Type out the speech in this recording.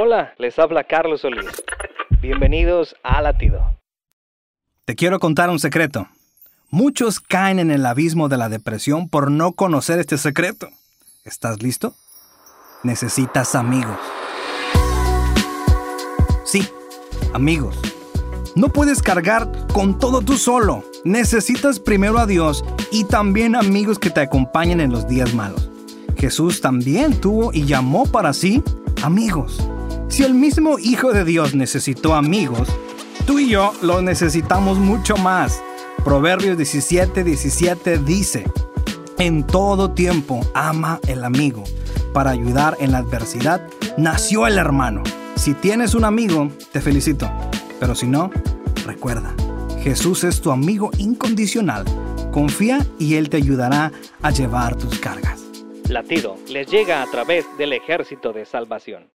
Hola, les habla Carlos Solís. Bienvenidos a Latido. Te quiero contar un secreto. Muchos caen en el abismo de la depresión por no conocer este secreto. ¿Estás listo? Necesitas amigos. Sí, amigos. No puedes cargar con todo tú solo. Necesitas primero a Dios y también amigos que te acompañen en los días malos. Jesús también tuvo y llamó para sí amigos. Si el mismo Hijo de Dios necesitó amigos, tú y yo lo necesitamos mucho más. Proverbios 17, 17 dice, en todo tiempo ama el amigo. Para ayudar en la adversidad, nació el hermano. Si tienes un amigo, te felicito. Pero si no, recuerda, Jesús es tu amigo incondicional. Confía y Él te ayudará a llevar tus cargas. Latido les llega a través del ejército de salvación.